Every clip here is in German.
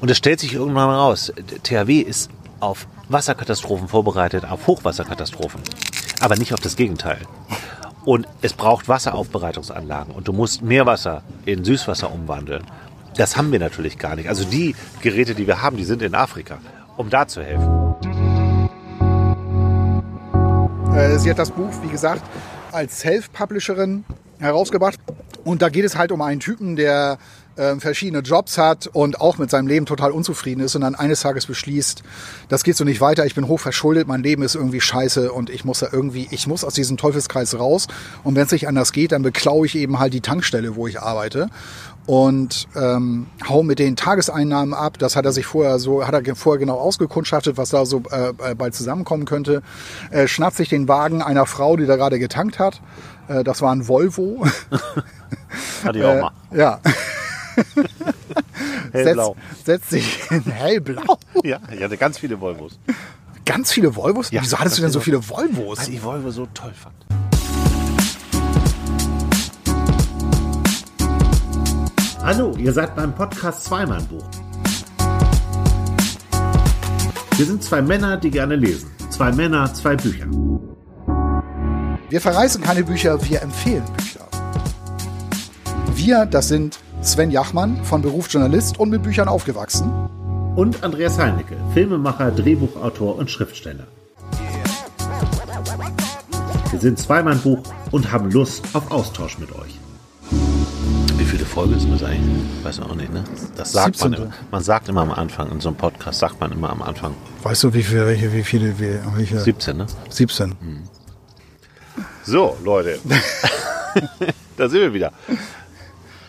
Und es stellt sich irgendwann raus, THW ist auf Wasserkatastrophen vorbereitet, auf Hochwasserkatastrophen, aber nicht auf das Gegenteil. Und es braucht Wasseraufbereitungsanlagen und du musst Meerwasser in Süßwasser umwandeln. Das haben wir natürlich gar nicht. Also die Geräte, die wir haben, die sind in Afrika, um da zu helfen. Äh, sie hat das Buch, wie gesagt, als Self-Publisherin herausgebracht. Und da geht es halt um einen Typen, der äh, verschiedene Jobs hat und auch mit seinem Leben total unzufrieden ist und dann eines Tages beschließt, das geht so nicht weiter, ich bin hoch verschuldet, mein Leben ist irgendwie scheiße und ich muss da irgendwie, ich muss aus diesem Teufelskreis raus. Und wenn es nicht anders geht, dann beklaue ich eben halt die Tankstelle, wo ich arbeite und ähm, hau mit den Tageseinnahmen ab. Das hat er sich vorher so, hat er vorher genau ausgekundschaftet, was da so äh, äh bald zusammenkommen könnte. Äh, schnappt sich den Wagen einer Frau, die da gerade getankt hat. Äh, das war ein Volvo. Hatte ich auch mal. Äh, ja. Hellblau. Setzt, setzt sich in hellblau. Ja, ich hatte ganz viele Volvos. Ganz viele Volvos? Ja, Wieso hattest du denn so viele Volvos? Weil ich Volvo so toll fand. Hallo, ihr seid beim Podcast Zweimann-Buch. Wir sind zwei Männer, die gerne lesen. Zwei Männer, zwei Bücher. Wir verreißen keine Bücher, wir empfehlen Bücher. Wir, das sind Sven Jachmann, von Beruf Journalist und mit Büchern aufgewachsen. Und Andreas Heinecke, Filmemacher, Drehbuchautor und Schriftsteller. Wir sind Zweimann-Buch und haben Lust auf Austausch mit euch. Wie viele Folgen ist das eigentlich? Weiß man auch nicht, ne? Das sagt man 17.. immer. Man sagt immer am Anfang, in so einem Podcast sagt man immer am Anfang. Weißt du, wie viele, welche, wie viele, wie, welche? 17, ne? 17. So, Leute. da sind wir wieder.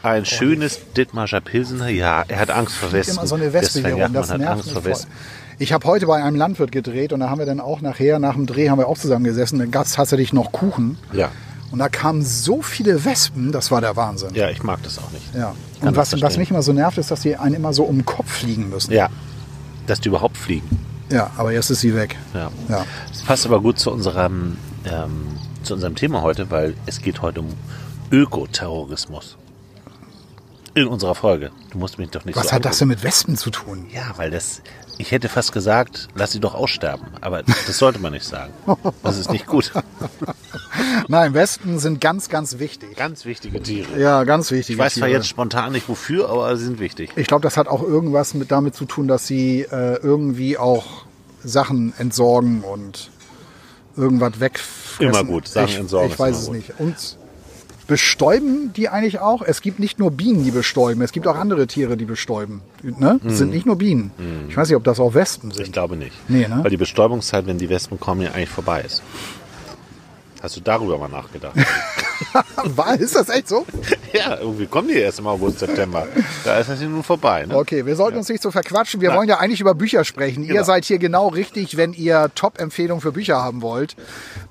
Ein schönes Dithmarscher Pilsener. Ja, er hat Angst vor Wespen. Immer so eine Wespe hier rum, das nervt Angst mich vor. Wespen. Ich habe heute bei einem Landwirt gedreht und da haben wir dann auch nachher, nach dem Dreh haben wir auch zusammen gesessen, dann gab es tatsächlich noch Kuchen. Ja. Und da kamen so viele Wespen, das war der Wahnsinn. Ja, ich mag das auch nicht. Ja. Und was, was mich immer so nervt, ist, dass die einen immer so um den Kopf fliegen müssen. Ja. Dass die überhaupt fliegen. Ja, aber jetzt ist sie weg. Ja. Ja. Das passt aber gut zu unserem, ähm, zu unserem Thema heute, weil es geht heute um Ökoterrorismus. In unserer Folge. Du musst mich doch nicht Was so hat das angucken. denn mit Wespen zu tun? Ja, weil das, ich hätte fast gesagt, lass sie doch aussterben. Aber das sollte man nicht sagen. Das ist nicht gut. Nein, Wespen sind ganz, ganz wichtig. Ganz wichtige Tiere. Ja, ganz wichtig. Ich weiß zwar jetzt spontan nicht wofür, aber sie sind wichtig. Ich glaube, das hat auch irgendwas mit damit zu tun, dass sie äh, irgendwie auch Sachen entsorgen und irgendwas wegfressen. Immer gut, Sachen ich, entsorgen Ich weiß es gut. nicht. Und bestäuben die eigentlich auch? Es gibt nicht nur Bienen, die bestäuben. Es gibt auch andere Tiere, die bestäuben. Ne? Es sind nicht nur Bienen. Ich weiß nicht, ob das auch Wespen Mhm. Ich sind. glaube nicht. Nee, ne? Weil die Bestäubungszeit, wenn die Wespen kommen, ja eigentlich vorbei ist. Hast du darüber mal nachgedacht? War, ist das echt so? ja, irgendwie kommen die erst im August, September. Da ist das ja nun vorbei. Ne? Okay, wir sollten uns nicht so verquatschen. Wir wollen ja eigentlich über Bücher sprechen. Ihr Genau. seid hier genau richtig, wenn ihr Top-Empfehlungen für Bücher haben wollt.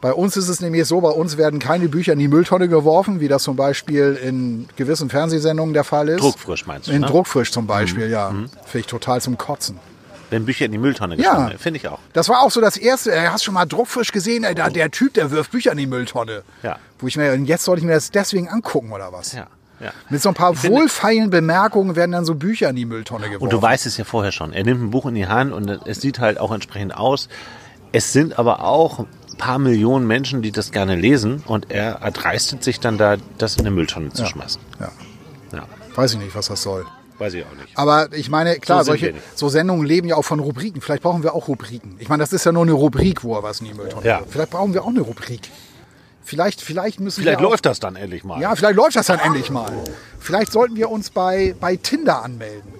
Bei uns ist es nämlich so, bei uns werden keine Bücher in die Mülltonne geworfen, wie das zum Beispiel in gewissen Fernsehsendungen der Fall ist. Druckfrisch meinst du, In ne? Mhm. Druckfrisch zum Beispiel, ja. Finde ich total zum Kotzen. Wenn Bücher in die Mülltonne Ja. geschmissen werden, finde ich auch. Das war auch so das Erste. Ey, Hast du schon mal Druckfrisch gesehen? Ey, da, der Typ, der wirft Bücher in die Mülltonne. Ja. Wo ich mir, und jetzt sollte ich mir das deswegen angucken, oder was? Ja, ja. Mit so ein paar finde- wohlfeilen Bemerkungen werden dann so Bücher in die Mülltonne geworfen. Und du weißt es ja vorher schon. Er nimmt ein Buch in die Hand und es sieht halt auch entsprechend aus. Es sind aber auch ein paar Millionen Menschen, die das gerne lesen und er erdreistet sich dann da, das in eine Mülltonne zu schmeißen. Ja. Ja, Weiß ich nicht, was das soll. Weiß ich auch nicht. Aber ich meine, klar, So solche so Sendungen leben ja auch von Rubriken. Vielleicht brauchen wir auch Rubriken. Ich meine, das ist ja nur eine Rubrik, wo er was in die Mülltonne Ja. Vielleicht brauchen wir auch eine Rubrik. Vielleicht, vielleicht müssen Vielleicht wir auch, läuft das dann endlich mal. Ja, vielleicht läuft das dann endlich mal. Vielleicht sollten wir uns bei, bei Tinder anmelden.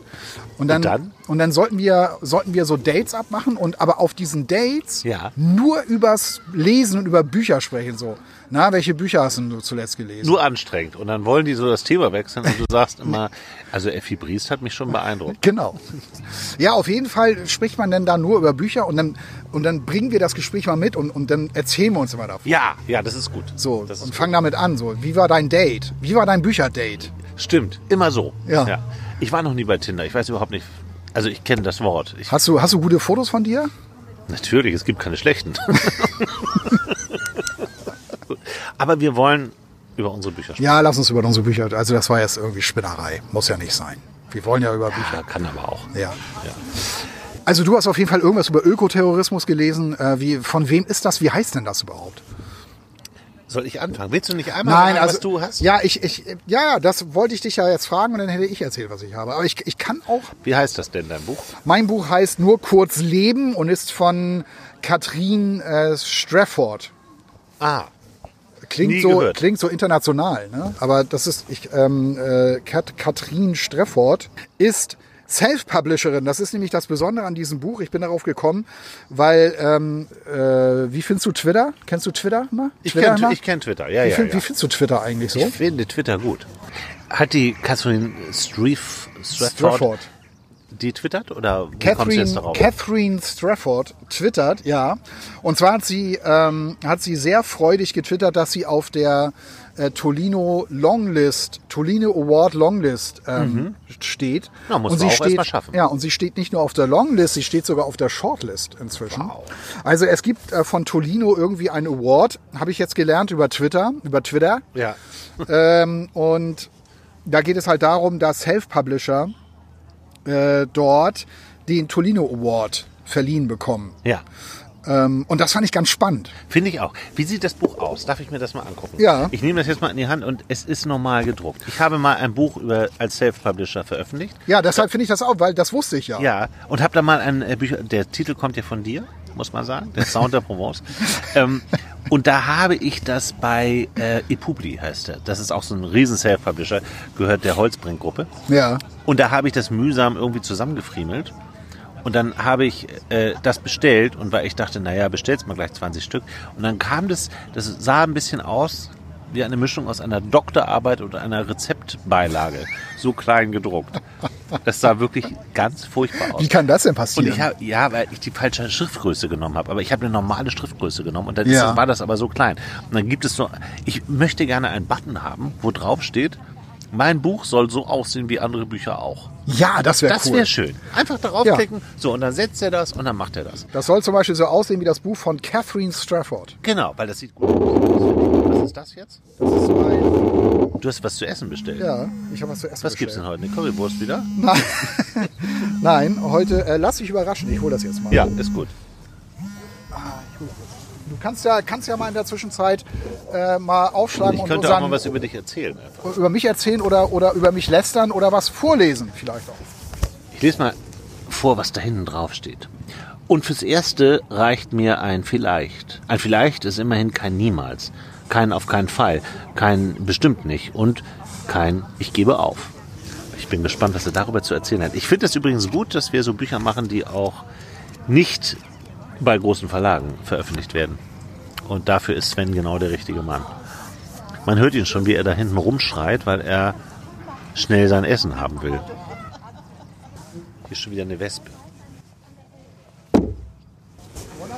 Und dann, Und dann? und dann sollten wir, sollten wir so Dates abmachen und aber auf diesen Dates Ja. nur übers Lesen und über Bücher sprechen. So, na, welche Bücher hast denn du zuletzt gelesen? Nur anstrengend. Und dann wollen die so das Thema wechseln und du sagst immer, also Effi Briest hat mich schon beeindruckt. Genau. Ja, auf jeden Fall spricht man dann da nur über Bücher und dann, und dann bringen wir das Gespräch mal mit und, und dann erzählen wir uns immer davon. Ja, ja, das ist gut. So, das und ist fangen damit an. So, wie war dein Date? Wie war dein Bücherdate? Stimmt, immer so. Ja. Ich war noch nie bei Tinder. Ich weiß überhaupt nicht. Also ich kenne das Wort. Ich, Hast du, hast du gute Fotos von dir? natürlich, es gibt keine schlechten. Aber wir wollen über unsere Bücher sprechen. Ja, lass uns über unsere Bücher. Also das war jetzt irgendwie Spinnerei. Muss ja nicht sein. Wir wollen ja über Bücher. Ja, kann aber auch. Ja. Also du hast auf jeden Fall irgendwas über Ökoterrorismus gelesen. Äh, wie, von wem ist das? Wie heißt denn das überhaupt? Soll ich anfangen? Willst du nicht einmal Nein, sagen, also was du hast? ja, ich, ich, ja, das wollte ich dich ja jetzt fragen und dann hätte ich erzählt, was ich habe. Aber ich, ich kann auch. Wie heißt das denn, dein Buch? Mein Buch heißt nur kurz Leben und ist von Katrin äh, Strafford. Ah, Klingt Nie so, gehört. klingt so international, ne? Aber das ist, ich, ähm, äh, Kat, Katrin Strefford ist Self-Publisherin. Das ist nämlich das Besondere an diesem Buch. Ich bin darauf gekommen, weil, ähm, äh, wie findest du Twitter? Kennst du Twitter mal? ich kenne ich kenn Twitter. Ja, wie, ja, find, ja. wie findest du Twitter eigentlich so? Ich finde Twitter gut. Hat die Catherine Streef, Strafford, Strafford. die twittert? Oder Catherine? Catherine Strafford twittert, ja. Und zwar hat sie, ähm, hat sie sehr freudig getwittert, dass sie auf der äh, Tolino Longlist, Tolino Award Longlist ähm, steht. Na, muss und man sie auch steht, erst schaffen. Ja, und sie steht nicht nur auf der Longlist, sie steht sogar auf der Shortlist inzwischen. Also es gibt äh, von Tolino irgendwie einen Award, habe ich jetzt gelernt über Twitter, über Twitter. ja. Ähm, und da geht es halt darum, dass Self-Publisher äh, dort den Tolino Award verliehen bekommen. ja. Ähm, und das fand ich ganz spannend. Finde ich auch. Wie sieht das Buch aus? Darf ich mir das mal angucken? Ja. Ich nehme das jetzt mal in die Hand und es ist normal gedruckt. Ich habe mal ein Buch über, als Self-Publisher veröffentlicht. Ja, deshalb finde ich das auch, weil das wusste ich ja. Ja, und habe da mal ein äh, Bücher, der Titel kommt ja von dir, muss man sagen, der Sound der Provence. ähm, und da habe ich das bei äh, ePubli heißt er. Das ist auch so ein riesen Self-Publisher, gehört der Holzbrink-Gruppe. Ja. Und da habe ich das mühsam irgendwie zusammengefriemelt. Und dann habe ich äh, das bestellt und weil ich dachte, naja, bestellst mal gleich 20 Stück. Und dann kam das, das sah ein bisschen aus wie eine Mischung aus einer Doktorarbeit oder einer Rezeptbeilage. So klein gedruckt. Das sah wirklich ganz furchtbar aus. Wie kann das denn Und passieren? ich habe, ja, weil ich die falsche Schriftgröße genommen habe. Aber ich habe eine normale Schriftgröße genommen und dann Ja. das, war das aber so klein. Und dann gibt es so, ich möchte gerne einen Button haben, wo drauf steht, mein Buch soll so aussehen wie andere Bücher auch. Ja, das wäre Das cool. wäre schön. Einfach darauf Ja. klicken, so und dann setzt er das und dann macht er das. Das soll zum Beispiel so aussehen wie das Buch von Catherine Strafford. Genau, weil das sieht gut aus. Was ist das jetzt? Das ist mein, Du hast was zu essen bestellt. ja, ich habe was zu essen Was gibt's denn bestellt. heute? Eine Currywurst wieder? Nein, Nein heute äh, lass dich überraschen. Ich hole das jetzt mal. Ja, ist gut. Du kannst ja, kannst ja mal in der Zwischenzeit äh, mal aufschlagen Ich und könnte auch unseren, mal was über dich erzählen. Einfach. über mich erzählen oder, oder über mich lästern oder was vorlesen vielleicht auch. Ich lese mal vor, was da hinten drauf steht. Und fürs Erste reicht mir ein Vielleicht. Ein Vielleicht ist immerhin kein Niemals. Kein auf keinen Fall. Kein bestimmt nicht. Und kein Ich gebe auf. Ich bin gespannt, was er darüber zu erzählen hat. Ich finde es übrigens gut, dass wir so Bücher machen, die auch nicht bei großen Verlagen veröffentlicht werden. Und dafür ist Sven genau der richtige Mann. Man hört ihn schon, wie er da hinten rumschreit, weil er schnell sein Essen haben will. Hier ist schon wieder eine Wespe.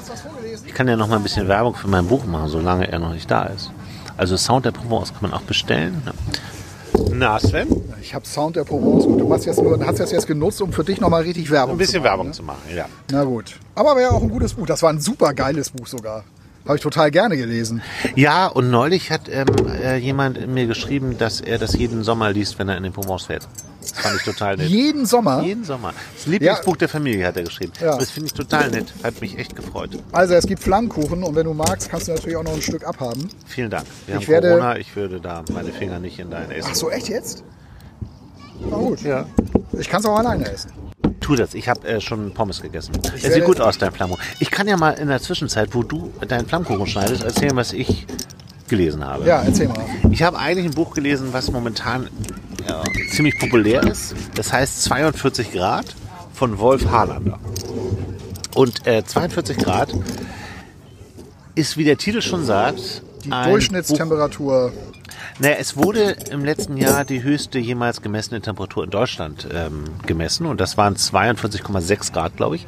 hast du das vorgelesen? Ich kann ja noch mal ein bisschen Werbung für mein Buch machen, solange er noch nicht da ist. Also Sound der Provence kann man auch bestellen. Na, Sven? Ich habe Sound der Provence. Gut, du hast, jetzt nur, hast das jetzt genutzt, um für dich nochmal richtig Werbung Ein bisschen zu machen. Werbung ne? zu machen, ja. Na gut. Aber wäre auch ein gutes Buch. Das war ein super geiles Buch sogar. Habe ich total gerne gelesen. Ja, und neulich hat ähm, äh, jemand mir geschrieben, dass er das jeden Sommer liest, wenn er in den Provence fährt. Das fand ich total nett. Jeden Sommer. Jeden Sommer. Das Lieblingsbuch der Familie hat er geschrieben. Ja. Das finde ich total nett. Hat mich echt gefreut. Also es gibt Flammkuchen und wenn du magst, kannst du natürlich auch noch ein Stück abhaben. Vielen Dank. Wir Ich haben werde- Corona. Ich würde da meine Finger nicht in dein Essen. Ach so, echt jetzt? Na gut. Ja. Ich kann es auch alleine essen. Tu das. Ich habe äh, schon Pommes gegessen. Es sieht gut aus, dein Flammkuchen. Ich kann ja mal in der Zwischenzeit, wo du deinen Flammkuchen schneidest, erzählen, was ich gelesen habe. Ja, erzähl mal. Ich habe eigentlich ein Buch gelesen, was momentan ja, ziemlich populär ist. Das heißt 42 Grad von Wolf Harlander. Und äh, 42 Grad ist, wie der Titel schon sagt, Die Durchschnittstemperatur. Naja, es wurde im letzten Jahr die höchste jemals gemessene Temperatur in Deutschland ähm, gemessen und das waren 42,6 Grad, glaube ich.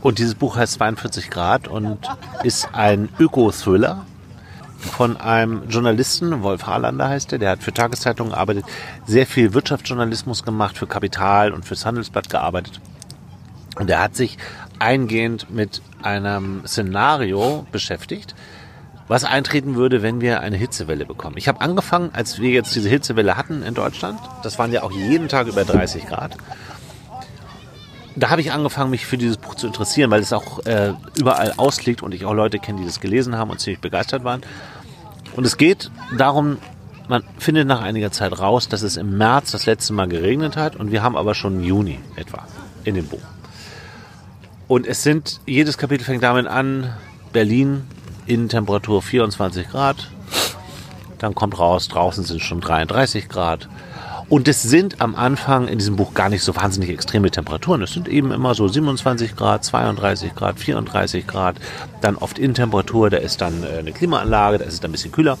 Und dieses Buch heißt 42 Grad und ist ein Öko-Thriller von einem Journalisten, Wolf Harlander heißt er, der hat für Tageszeitungen gearbeitet, sehr viel Wirtschaftsjournalismus gemacht, für Kapital und fürs Handelsblatt gearbeitet. Und er hat sich eingehend mit einem Szenario beschäftigt, was eintreten würde, wenn wir eine Hitzewelle bekommen. Ich habe angefangen, als wir jetzt diese Hitzewelle hatten in Deutschland, das waren ja auch jeden Tag über 30 Grad, da habe ich angefangen, mich für dieses Buch zu interessieren, weil es auch äh, überall ausliegt und ich auch Leute kenne, die das gelesen haben und ziemlich begeistert waren. Und es geht darum, man findet nach einiger Zeit raus, dass es im März das letzte Mal geregnet hat und wir haben aber schon Juni etwa in dem Buch. Und es sind, jedes Kapitel fängt damit an, Berlin, Innentemperatur 24 Grad, dann kommt raus, draußen sind schon 33 Grad. Und es sind am Anfang in diesem Buch gar nicht so wahnsinnig extreme Temperaturen. Es sind eben immer so 27 Grad, 32 Grad, 34 Grad. Dann oft Innentemperatur, da ist dann äh, eine Klimaanlage, da ist es dann ein bisschen kühler.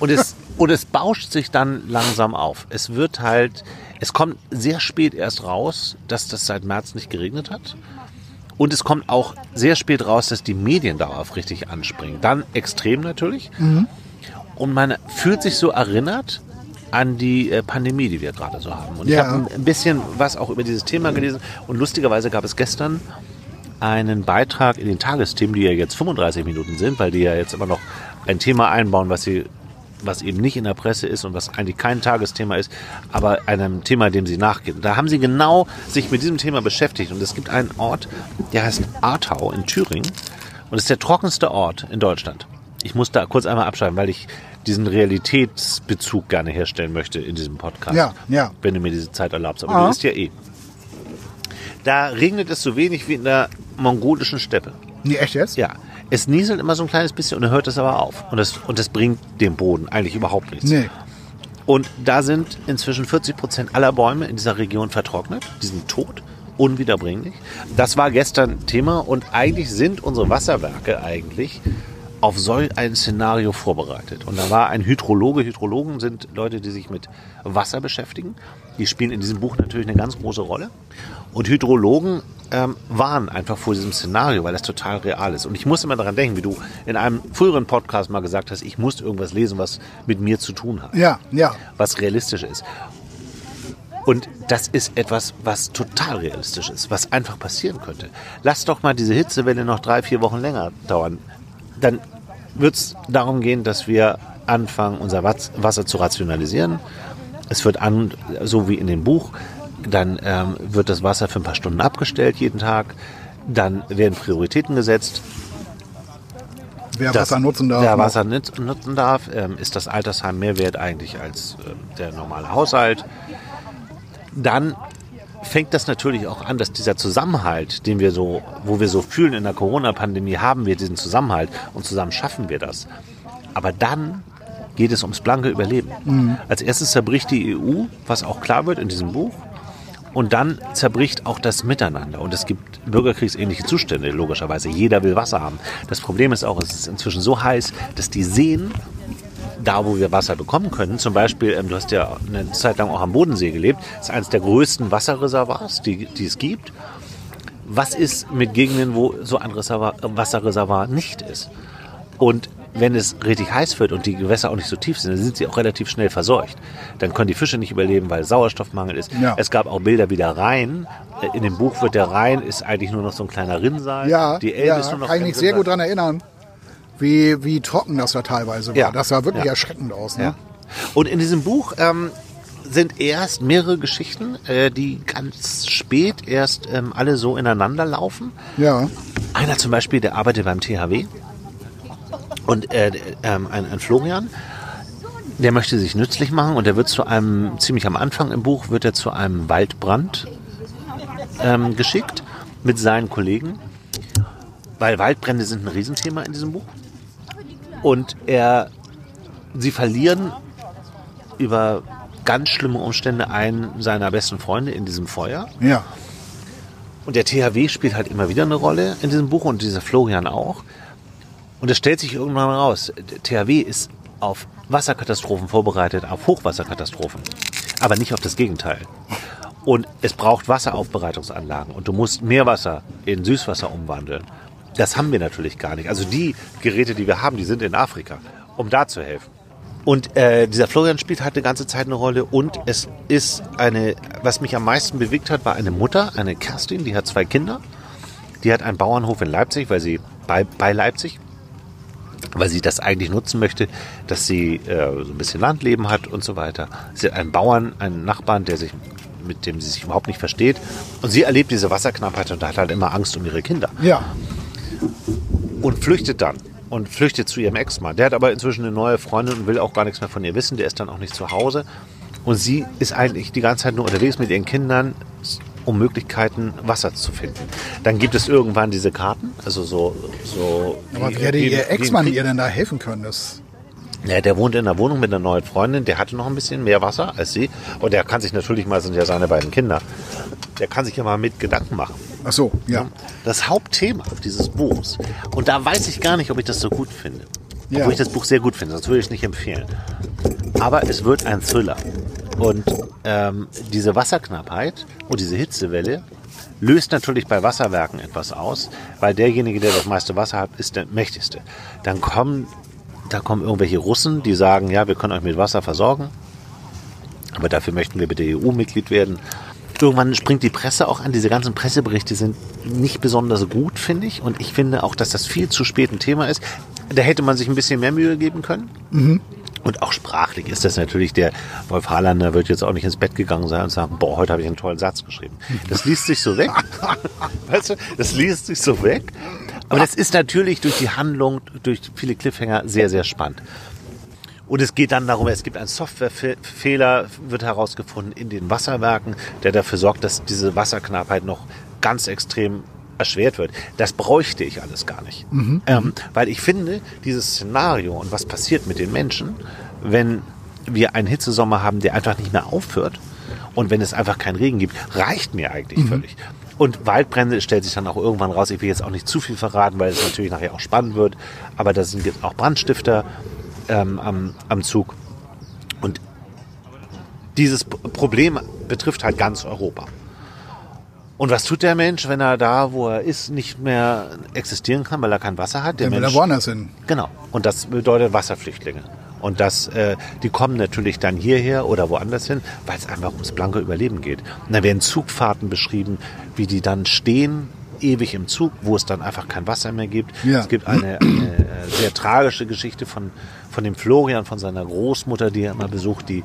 Und es, und es bauscht sich dann langsam auf. Es wird halt, es kommt sehr spät erst raus, dass das seit März nicht geregnet hat. Und es kommt auch sehr spät raus, dass die Medien darauf richtig anspringen. Dann extrem natürlich. Und man fühlt sich so erinnert an die äh, Pandemie, die wir gerade so haben. Und ich Ja. habe ein bisschen was auch über dieses Thema gelesen. Und lustigerweise gab es gestern einen Beitrag in den Tagesthemen, die ja jetzt 35 Minuten sind, weil die ja jetzt immer noch ein Thema einbauen, was sie was eben nicht in der Presse ist und was eigentlich kein Tagesthema ist, aber einem Thema, dem sie nachgehen. Da haben sie genau sich mit diesem Thema beschäftigt und es gibt einen Ort, der heißt Artau in Thüringen und es ist der trockenste Ort in Deutschland. Ich muss da kurz einmal abschreiben, weil ich diesen Realitätsbezug gerne herstellen möchte in diesem Podcast. Ja, ja. Wenn du mir diese Zeit erlaubst. Aber Ah. du bist ja eh. Da regnet es so wenig wie in der mongolischen Steppe. Nee, echt jetzt? Ja, es nieselt immer so ein kleines bisschen und dann hört es aber auf. Und das, und das bringt dem Boden eigentlich überhaupt nichts. Nee. Und da sind inzwischen 40 Prozent aller Bäume in dieser Region vertrocknet. Die sind tot, unwiederbringlich. Das war gestern Thema und eigentlich sind unsere Wasserwerke eigentlich auf so ein Szenario vorbereitet. Und da war ein Hydrologe. Hydrologen sind Leute, die sich mit Wasser beschäftigen. Die spielen in diesem Buch natürlich eine ganz große Rolle. Und Hydrologen ähm, warnen einfach vor diesem Szenario, weil das total real ist. Und ich muss immer daran denken, wie du in einem früheren Podcast mal gesagt hast, ich muss irgendwas lesen, was mit mir zu tun hat Ja, ja. was realistisch ist. Und das ist etwas, was total realistisch ist, was einfach passieren könnte. Lass doch mal diese Hitzewelle noch drei, vier Wochen länger dauern. Dann wird es darum gehen, dass wir anfangen, unser Wasser zu rationalisieren. Es wird an, so wie in dem Buch, dann ähm, wird das Wasser für ein paar Stunden abgestellt jeden Tag. Dann werden Prioritäten gesetzt. Wer Wasser nutzen darf. Wer noch. Wasser nutz- nutzen darf, ähm, ist das Altersheim mehr wert eigentlich als ähm, der normale Haushalt. Dann fängt das natürlich auch an, dass dieser Zusammenhalt, den wir so, wo wir so fühlen in der Corona-Pandemie, haben wir diesen Zusammenhalt und zusammen schaffen wir das. Aber dann geht es ums blanke Überleben. Als erstes zerbricht die EU, was auch klar wird in diesem Buch. Und dann zerbricht auch das Miteinander. Und es gibt bürgerkriegsähnliche Zustände, logischerweise. Jeder will Wasser haben. Das Problem ist auch, es ist inzwischen so heiß, dass die Seen, da wo wir Wasser bekommen können, zum Beispiel, ähm, du hast ja eine Zeit lang auch am Bodensee gelebt, ist eines der größten Wasserreservoirs, die, die es gibt. Was ist mit Gegenden, wo so ein Reservoir, Wasserreservoir nicht ist? Und wenn es richtig heiß wird und die Gewässer auch nicht so tief sind, dann sind sie auch relativ schnell verseucht. Dann können die Fische nicht überleben, weil Sauerstoffmangel ist. Ja. Es gab auch Bilder wie der Rhein. Äh, In dem Buch wird der Rhein ist eigentlich nur noch so ein kleiner Rinnsal. Ja, die Elbe ja ist nur noch kann ich mich sehr gut daran erinnern, wie, wie trocken das da teilweise war. Ja. Das sah wirklich Ja. erschreckend aus. Ne? Ja. Und in diesem Buch ähm, sind erst mehrere Geschichten, äh, die ganz spät erst ähm, alle so ineinander laufen. Ja. Einer zum Beispiel, der arbeitet beim THW und äh, ähm, ein, ein Florian, der möchte sich nützlich machen und der wird zu einem, ziemlich am Anfang im Buch, wird er zu einem Waldbrand ähm, geschickt mit seinen Kollegen, weil Waldbrände sind ein Riesenthema in diesem Buch. Und er, sie verlieren über ganz schlimme Umstände einen seiner besten Freunde in diesem Feuer. Ja. Und der THW spielt halt immer wieder eine Rolle in diesem Buch und dieser Florian auch. Und es stellt sich irgendwann raus, THW ist auf Wasserkatastrophen vorbereitet, auf Hochwasserkatastrophen, aber nicht auf das Gegenteil. Und es braucht Wasseraufbereitungsanlagen und du musst Meerwasser in Süßwasser umwandeln. Das haben wir natürlich gar nicht. Also die Geräte, die wir haben, die sind in Afrika, um da zu helfen. Und äh, dieser Florian spielt halt eine ganze Zeit eine Rolle und es ist eine, was mich am meisten bewegt hat, war eine Mutter, eine Kerstin, die hat zwei Kinder. Die hat einen Bauernhof in Leipzig, weil sie bei, bei Leipzig. Weil sie das eigentlich nutzen möchte, dass sie äh, so ein bisschen Landleben hat und so weiter. Sie hat einen Bauern, einen Nachbarn, der sich mit dem sie sich überhaupt nicht versteht. Und sie erlebt diese Wasserknappheit und hat halt immer Angst um ihre Kinder. Ja. Und flüchtet dann. Und flüchtet zu ihrem Ex-Mann. Der hat aber inzwischen eine neue Freundin und will auch gar nichts mehr von ihr wissen. Der ist dann auch nicht zu Hause. Und sie ist eigentlich die ganze Zeit nur unterwegs mit ihren Kindern, um Möglichkeiten, Wasser zu finden. Dann gibt es irgendwann diese Karten, also so. so Aber wie hätte ihr Ex-Mann ihr denn da helfen können? Das ja, der wohnt in einer Wohnung mit einer neuen Freundin, der hatte noch ein bisschen mehr Wasser als sie. Und der kann sich natürlich mal, sind ja seine beiden Kinder, der kann sich ja mal mit Gedanken machen. Ach so, ja. Das Hauptthema dieses Buchs, und da weiß ich gar nicht, ob ich das so gut finde. Ja. Obwohl ich das Buch sehr gut finde, sonst würde ich es nicht empfehlen. Aber es wird ein Thriller. Und ähm, diese Wasserknappheit und diese Hitzewelle löst natürlich bei Wasserwerken etwas aus, weil derjenige, der das meiste Wasser hat, ist der mächtigste. Dann kommen, da kommen irgendwelche Russen, die sagen, ja, wir können euch mit Wasser versorgen, aber dafür möchten wir bitte EU-Mitglied werden. Irgendwann springt die Presse auch an. Diese ganzen Presseberichte sind nicht besonders gut, finde ich. Und ich finde auch, dass das viel zu spät ein Thema ist. Da hätte man sich ein bisschen mehr Mühe geben können. Und auch sprachlich ist das natürlich, der Wolf Harlander wird jetzt auch nicht ins Bett gegangen sein und sagen, boah, heute habe ich einen tollen Satz geschrieben. Das liest sich so weg. weißt du, das liest sich so weg. Aber das ist natürlich durch die Handlung, durch viele Cliffhanger sehr, sehr spannend. Und es geht dann darum, es gibt einen Softwarefehler, wird herausgefunden in den Wasserwerken, der dafür sorgt, dass diese Wasserknappheit noch ganz extrem erschwert wird. Das bräuchte ich alles gar nicht. Ähm, weil ich finde, dieses Szenario und was passiert mit den Menschen, wenn wir einen Hitzesommer haben, der einfach nicht mehr aufhört und wenn es einfach keinen Regen gibt, reicht mir eigentlich völlig. Und Waldbrände stellt sich dann auch irgendwann raus. Ich will jetzt auch nicht zu viel verraten, weil es natürlich nachher auch spannend wird. Aber da sind jetzt auch Brandstifter ähm, am, am Zug. Und dieses Problem betrifft halt ganz Europa. Und was tut der Mensch, wenn er da, wo er ist, nicht mehr existieren kann, weil er kein Wasser hat? Der Dann will er Mensch, woanders hin. Genau. Und das bedeutet Wasserflüchtlinge. Und das, äh, die kommen natürlich dann hierher oder woanders hin, weil es einfach ums blanke Überleben geht. Und da werden Zugfahrten beschrieben, wie die dann stehen, ewig im Zug, wo es dann einfach kein Wasser mehr gibt. Ja. Es gibt eine, eine äh, sehr tragische Geschichte von, von dem Florian, von seiner Großmutter, die er immer besucht, die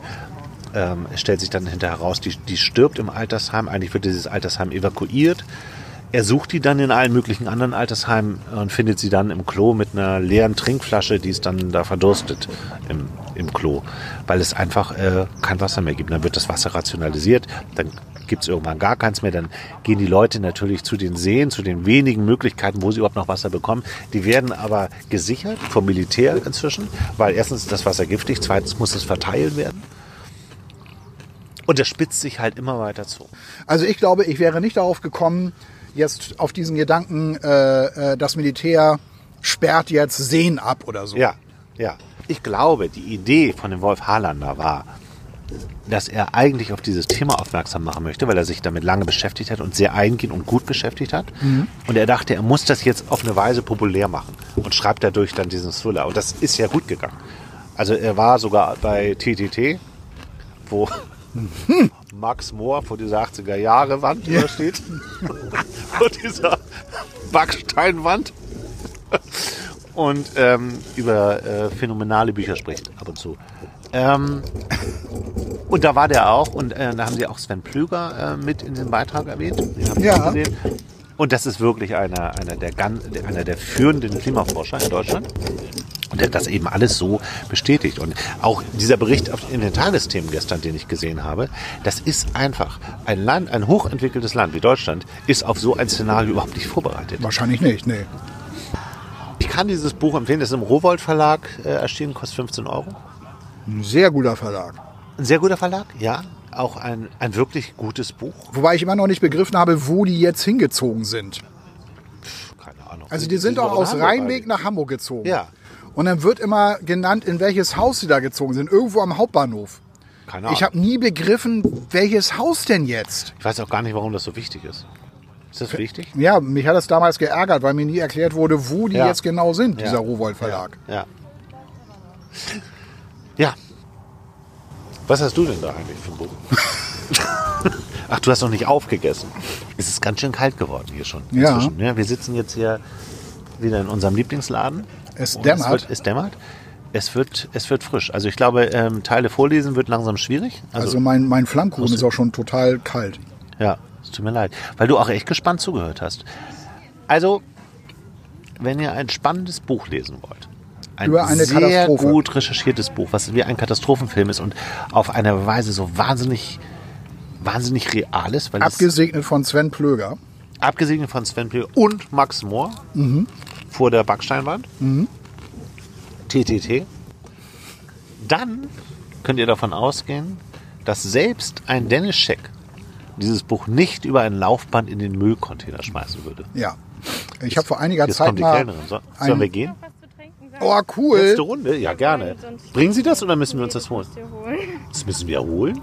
ähm, es stellt sich dann hinterher heraus, die, die stirbt im Altersheim. Eigentlich wird dieses Altersheim evakuiert. Er sucht die dann in allen möglichen anderen Altersheimen und findet sie dann im Klo mit einer leeren Trinkflasche, die ist dann da verdurstet im, im Klo, weil es einfach äh, kein Wasser mehr gibt. Dann wird das Wasser rationalisiert, dann gibt es irgendwann gar keins mehr. Dann gehen die Leute natürlich zu den Seen, zu den wenigen Möglichkeiten, wo sie überhaupt noch Wasser bekommen. Die werden aber gesichert vom Militär inzwischen, weil erstens ist das Wasser giftig, zweitens muss es verteilt werden. Und das spitzt sich halt immer weiter zu. Also ich glaube, ich wäre nicht darauf gekommen, jetzt auf diesen Gedanken, äh, äh, das Militär sperrt jetzt Seen ab oder so. Ja, ja. Ich glaube, die Idee von dem Wolf Harlander war, dass er eigentlich auf dieses Thema aufmerksam machen möchte, weil er sich damit lange beschäftigt hat und sehr eingehend und gut beschäftigt hat. Und er dachte, er muss das jetzt auf eine Weise populär machen und schreibt dadurch dann diesen Thriller. Und das ist ja gut gegangen. Also er war sogar bei TTT, wo Max Mohr vor dieser 80er Jahre Wand Ja. steht. vor dieser Backsteinwand. Und ähm, über äh, phänomenale Bücher spricht ab und zu. Ähm, und da war der auch und äh, da haben sie auch Sven Plüger äh, mit in den Beitrag erwähnt. Den Ja. Und das ist wirklich einer, einer, der- einer der führenden Klimaforscher in Deutschland. Und der hat das eben alles so bestätigt. Und auch dieser Bericht auf- in den Tagesthemen gestern, den ich gesehen habe, das ist einfach ein Land, ein hochentwickeltes Land wie Deutschland, ist auf so ein Szenario überhaupt nicht vorbereitet. Wahrscheinlich nicht, nee. Ich kann dieses Buch empfehlen, das ist im Rowold Verlag äh, erschienen, kostet 15 Euro. Ein sehr guter Verlag. Ein sehr guter Verlag, ja. Auch ein, ein wirklich gutes Buch. Wobei ich immer noch nicht begriffen habe, wo die jetzt hingezogen sind. Keine Ahnung. Also die sind doch aus Hamburg Rheinweg eigentlich. nach Hamburg gezogen. Ja. Und dann wird immer genannt, in welches Haus sie da gezogen sind. Irgendwo am Hauptbahnhof. Keine Ahnung. Ich habe nie begriffen, welches Haus denn jetzt. ich weiß auch gar nicht, warum das so wichtig ist. Ist das wichtig? Ja, mich hat das damals geärgert, weil mir nie erklärt wurde, wo die Ja. jetzt genau sind, Ja. dieser Rowold Verlag. Ja. Ja. Was hast du denn da eigentlich für ein Buch? Ach, du hast noch nicht aufgegessen. Es ist ganz schön kalt geworden hier schon. Ja. inzwischen, ne? Wir sitzen jetzt hier wieder in unserem Lieblingsladen. Es Und dämmert. Es, wird, es dämmert. Es wird, es wird frisch. Also ich glaube, ähm, Teile vorlesen wird langsam schwierig. Also, Also mein, mein Flammkuchen ist auch schon total kalt. ja, es tut mir leid. Weil du auch echt gespannt zugehört hast. Also, wenn ihr ein spannendes Buch lesen wollt, ein Über eine sehr Katastrophe. gut recherchiertes Buch, was wie ein Katastrophenfilm ist und auf eine Weise so wahnsinnig, wahnsinnig real ist, Abgesegnet von Sven Plöger. abgesehen von Sven Plö und Max Mohr vor der Backsteinwand. TTT. Dann könnt ihr davon ausgehen, dass selbst ein Dennis Scheck dieses Buch nicht über ein Laufband in den Müllcontainer schmeißen würde. Ja. Ich habe vor einiger Jetzt Zeit kommt die mal. Kellnerin. So, sollen ein- wir gehen? Oh, Letzte cool. Runde? Ja, gerne. Bringen Sie das oder müssen wir uns das holen? Das müssen wir holen?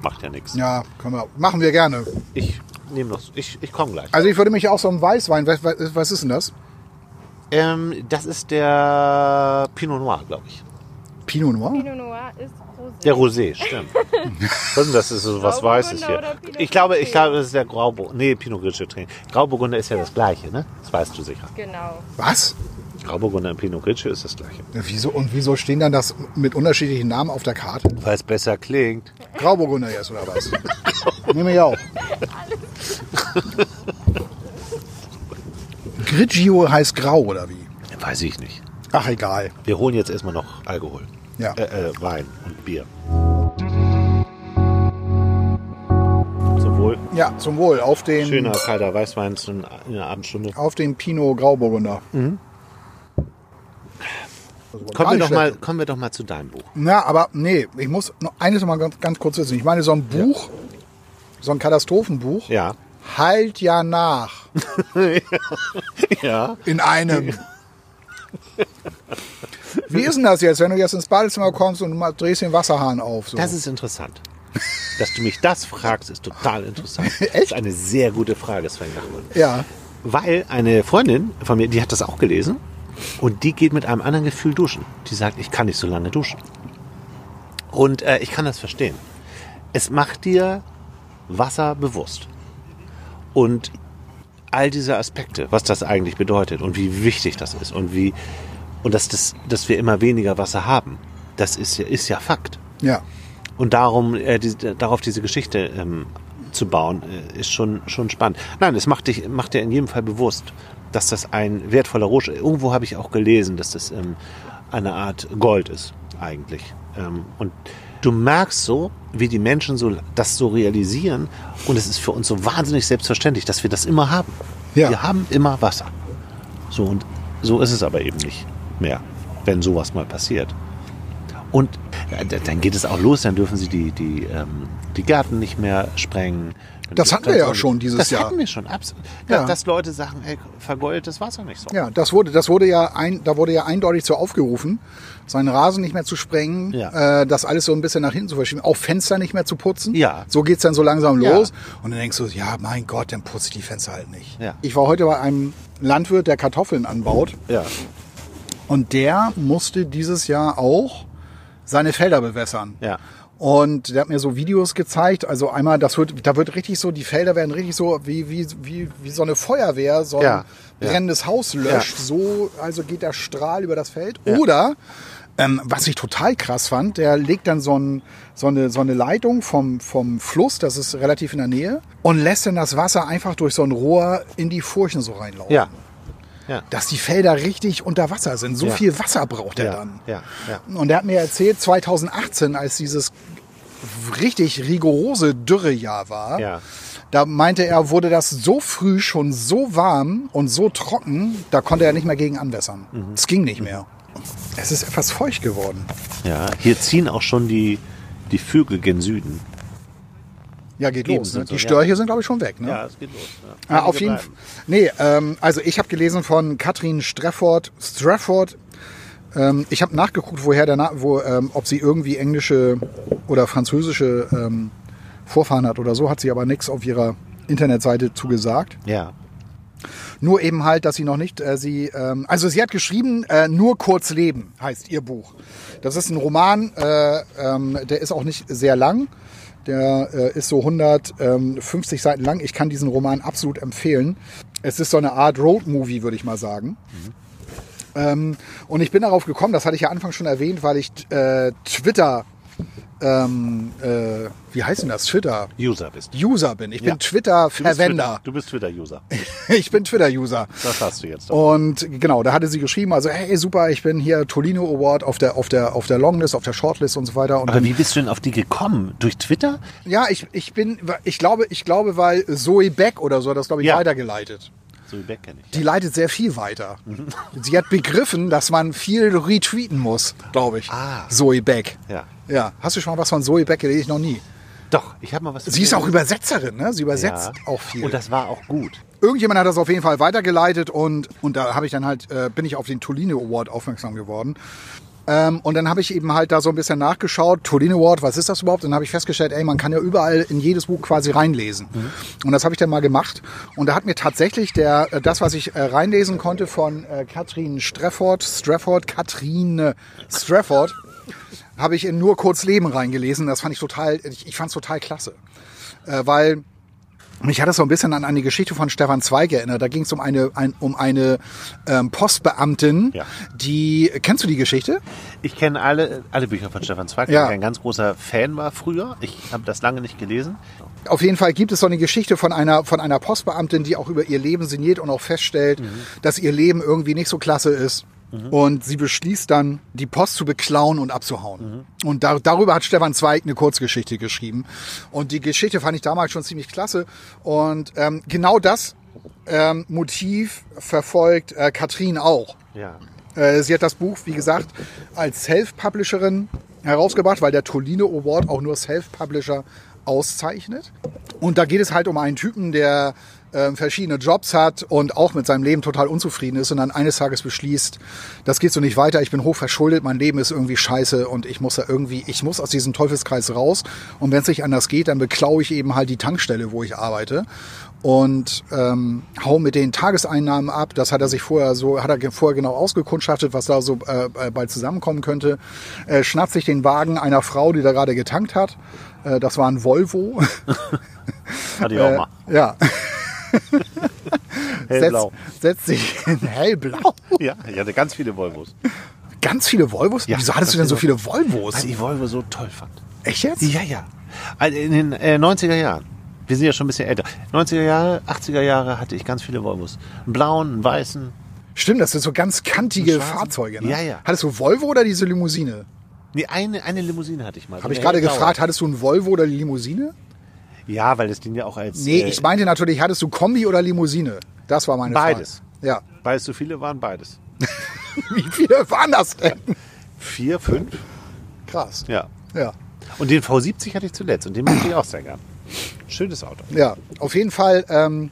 Macht ja nichts. Ja, können wir. Machen wir gerne. Ich nehme noch. Ich, ich komme gleich. Also ich würde mich auch so ein Weißwein. Was, was ist denn das? Ähm, das ist der Pinot Noir, glaube ich. Pinot Noir? Pinot Noir ist Rosé. Der Rosé, stimmt. Was ist denn das? ist so was Grauburgunder Weißes hier. Ich glaube, ich glaube, das ist der Grauburgunder. Nee, Pinot Grigio trinken. Grauburgunder ist ja das gleiche, ne? Das weißt du sicher. Genau. Was? Grauburgunder und Pinot Grigio ist das gleiche. Ja, Wieso, und wieso stehen dann das mit unterschiedlichen Namen auf der Karte? Weil es besser klingt. Grauburgunder jetzt oder was? Nehme ich auch. Grigio heißt grau oder wie? Weiß ich nicht. Ach egal. Wir holen jetzt erstmal noch Alkohol. Ja. Äh, äh, Wein und Bier. Zum Wohl. Ja, zum Wohl. Auf den, Schöner kalter Weißwein in der Abendstunde. auf den Pinot Grauburgunder. Mhm. Kommen wir, doch mal, kommen wir doch mal zu deinem Buch. Na, aber nee, ich muss noch eines noch mal ganz, ganz kurz wissen. Ich meine, so ein Buch, so ein Katastrophenbuch, Ja. Halt ja nach Ja. in einem. Wie ist denn das jetzt, wenn du jetzt ins Badezimmer kommst und mal drehst den Wasserhahn auf? So? Das ist interessant. Dass du mich das fragst, ist total interessant. Das Echt? ist eine sehr gute Frage, Sven. ja, Weil eine Freundin von mir, die hat das auch gelesen und die geht mit einem anderen Gefühl duschen. Die sagt, ich kann nicht so lange duschen. Und äh, ich kann das verstehen. Es macht dir Wasser bewusst. Und all diese Aspekte, was das eigentlich bedeutet und wie wichtig das ist und wie und dass, das, dass wir immer weniger Wasser haben, das ist ja, ist ja Fakt. ja. Und darum, äh, die, darauf diese Geschichte ähm, zu bauen, äh, ist schon, schon spannend. Nein, es macht dich, macht dir in jedem Fall bewusst, dass das ein wertvoller Rohstoff Irgendwo habe ich auch gelesen, dass das ähm, eine Art Gold ist, eigentlich. Ähm, und du merkst so, wie die Menschen so, das so realisieren. Und es ist für uns so wahnsinnig selbstverständlich, dass wir das immer haben. Ja. Wir haben immer Wasser. So, und so ist es aber eben nicht mehr, wenn sowas mal passiert. Und d- dann geht es auch los, dann dürfen sie die, die, ähm, die Gärten nicht mehr sprengen. Das hatten wir ja schon dieses das Jahr. Das hatten wir schon, absolut. Ja. Dass, dass Leute sagen, ey, vergoldet das Wasser nicht so. Ja, das wurde, das wurde ja ein, da wurde ja eindeutig zu aufgerufen, seinen Rasen nicht mehr zu sprengen, Ja. äh, das alles so ein bisschen nach hinten zu verschieben, auch Fenster nicht mehr zu putzen. Ja. So geht's dann so langsam Ja. los. Und dann denkst du, ja, mein Gott, dann putze ich die Fenster halt nicht. Ja. Ich war heute bei einem Landwirt, der Kartoffeln anbaut. Ja. Und der musste dieses Jahr auch seine Felder bewässern. Ja. Und der hat mir so Videos gezeigt. Also einmal, das wird, da wird richtig so, die Felder werden richtig so wie, wie, wie, wie so eine Feuerwehr, so ein Ja, ja. brennendes Haus löscht. Ja. So, also geht der Strahl über das Feld. Oder, ähm, was ich total krass fand, der legt dann so, ein, so, eine, so eine Leitung vom, vom Fluss, das ist relativ in der Nähe, und lässt dann das Wasser einfach durch so ein Rohr in die Furchen so reinlaufen. Ja. Ja. Dass die Felder richtig unter Wasser sind. So Ja. viel Wasser braucht er Ja. dann. Ja. Ja. Und er hat mir erzählt, 2018, als dieses richtig rigorose Dürrejahr war, Ja. da meinte er, wurde das so früh schon so warm und so trocken, da konnte er nicht mehr gegen anwässern. Mhm. Es ging nicht mehr. Es ist etwas feucht geworden. ja. Hier ziehen auch schon die, die Vögel gen Süden. Ja, geht los. Ne? so, Die ja. Störche sind, glaube ich, schon weg. Ne? Ja, es geht los. Ja, auf jeden Fall. Nee, ähm, also ich habe gelesen von Katrin Strafford. Strafford. Ähm, ich habe nachgeguckt, woher der Na wo, ähm, ob sie irgendwie englische oder französische ähm, Vorfahren hat oder so, hat sie aber nichts auf ihrer Internetseite zugesagt. Ja. Nur eben halt, dass sie noch nicht, äh, sie, ähm, also sie hat geschrieben, äh, nur kurz leben heißt ihr Buch. Das ist ein Roman, äh, ähm, der ist auch nicht sehr lang. Der äh, ist so 150 Seiten lang. Ich kann diesen Roman absolut empfehlen. Es ist so eine Art Roadmovie, würde ich mal sagen. Ähm, und ich bin darauf gekommen, das hatte ich ja anfangs schon erwähnt, weil ich äh, Twitter, ähm, äh, wie heißt denn das? Twitter. User bist. User bin. Ich Ja. bin Twitter-Verwender. Du bist Twitter-User. Ich bin Twitter-User. Das hast du jetzt. Und genau, da hatte sie geschrieben, also hey, super, ich bin hier Tolino Award auf der, auf der, auf der Longlist, auf der Shortlist und so weiter. Und Aber wie bist du denn auf die gekommen? Durch Twitter? ja, ich, ich bin, ich glaube, ich glaube, weil Zoe Beck oder so, hat das glaube ich Ja. weitergeleitet. So Beck kenne ich. Die leitet sehr viel weiter. Sie hat begriffen, dass man viel retweeten muss, glaube ich. Ah. Zoe Beck. Ja. Ja. Hast du schon mal was von Zoe Beck gelesen? Noch nie. Doch, ich habe mal was. Sie ist auch Übersetzerin, ne? Sie ja. übersetzt auch viel. Und das war auch gut. Irgendjemand hat das auf jeden Fall weitergeleitet und, und da habe ich dann halt, äh, bin ich auf den Tolino Award aufmerksam geworden. Ähm, und dann habe ich eben halt da so ein bisschen nachgeschaut, Tolino Award, was ist das überhaupt? Und dann habe ich festgestellt, ey, man kann ja überall in jedes Buch quasi reinlesen. Und das habe ich dann mal gemacht. Und da hat mir tatsächlich der, äh, das, was ich äh, reinlesen konnte von äh, Katrin Strafford, Strafford, Katrin Strafford, habe ich in nur kurz Leben reingelesen. Das fand ich total, ich, ich fand es total klasse. Äh, weil mich hat das so ein bisschen an eine Geschichte von Stefan Zweig erinnert. Da ging es um eine, ein, um eine ähm, Postbeamtin, Ja. die, kennst du die Geschichte? Ich kenne alle, alle Bücher von Stefan Zweig, Ja. weil ich ein ganz großer Fan war früher. Ich habe das lange nicht gelesen. Auf jeden Fall gibt es so eine Geschichte von einer, von einer Postbeamtin, die auch über ihr Leben sinniert und auch feststellt, dass ihr Leben irgendwie nicht so klasse ist. Und sie beschließt dann, die Post zu beklauen und abzuhauen. Und da, darüber hat Stefan Zweig eine Kurzgeschichte geschrieben. Und die Geschichte fand ich damals schon ziemlich klasse. Und ähm, genau das ähm, Motiv verfolgt äh, Katrin auch. Ja. Äh, Sie hat das Buch, wie gesagt, als Self-Publisherin herausgebracht, weil der Tolino Award auch nur Self-Publisher auszeichnet. Und da geht es halt um einen Typen, der ähm, verschiedene Jobs hat und auch mit seinem Leben total unzufrieden ist und dann eines Tages beschließt, das geht so nicht weiter, ich bin hoch verschuldet, mein Leben ist irgendwie scheiße und ich muss da irgendwie, ich muss aus diesem Teufelskreis raus und wenn es nicht anders geht, dann beklaue ich eben halt die Tankstelle, wo ich arbeite und ähm, hau mit den Tageseinnahmen ab. Das hat er sich vorher so, hat er vorher genau ausgekundschaftet, was da so äh, äh, bald zusammenkommen könnte. Äh, schnappt sich den Wagen einer Frau, die da gerade getankt hat. Äh, das war ein Volvo. Hatte ich auch Äh, mal. ja. Hellblau. Setzt, setzt sich in hellblau. Ja, ich hatte ganz viele Volvos. Ganz viele Volvos? Ja, Wieso hattest du denn so viele Volvos? Weil ich Volvo so toll fand. Echt jetzt? Ja, ja. Also in den äh, 90er Jahren. Wir sind ja schon ein bisschen älter. 90er Jahre, 80er Jahre hatte ich ganz viele Volvos. Einen blauen, einen weißen. Stimmt, das sind so ganz kantige. Fahrzeuge. Ne? Ja, ja. Hattest du Volvo oder diese Limousine? Nee, eine, eine Limousine hatte ich mal. Habe ich gerade gefragt, hattest du ein Volvo oder die Limousine? Ja, weil das Ding ja auch als. Nee, äh, ich meinte natürlich, hattest du Kombi oder Limousine? Das war meine Beides. Frage. Ja. Weil es so viele waren, beides. Wie viele waren das denn? Vier, fünf? Krass. Ja. Ja. Und den V70 hatte ich zuletzt und den mochte ich auch sehr gern. Schönes Auto. Ja. Auf jeden Fall ähm,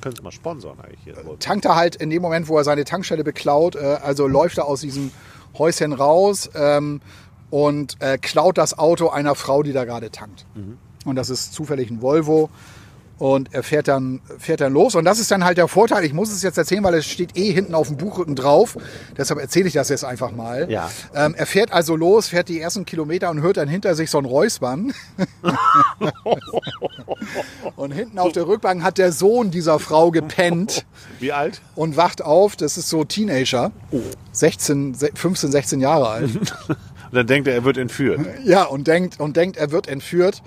Können Sie mal sponsoren eigentlich hier. tankt er halt in dem Moment, wo er seine Tankstelle beklaut, äh, also läuft er aus diesem Häuschen raus ähm, und äh, klaut das Auto einer Frau, die da gerade tankt. Und das ist zufällig ein Volvo. Und er fährt dann, fährt dann los. Und das ist dann halt der Vorteil. Ich muss es jetzt erzählen, weil es steht eh hinten auf dem Buchrücken drauf. Deshalb erzähle ich das jetzt einfach mal. Ja. Ähm, er fährt also los, fährt die ersten Kilometer und hört dann hinter sich so ein Räuspern. und hinten auf der Rückbank hat der Sohn dieser Frau gepennt Wie alt? und wacht auf. Das ist so Teenager. 16, se- 15, 16 Jahre alt. Und dann denkt er, er wird entführt. Ja, und denkt, und denkt, er wird entführt.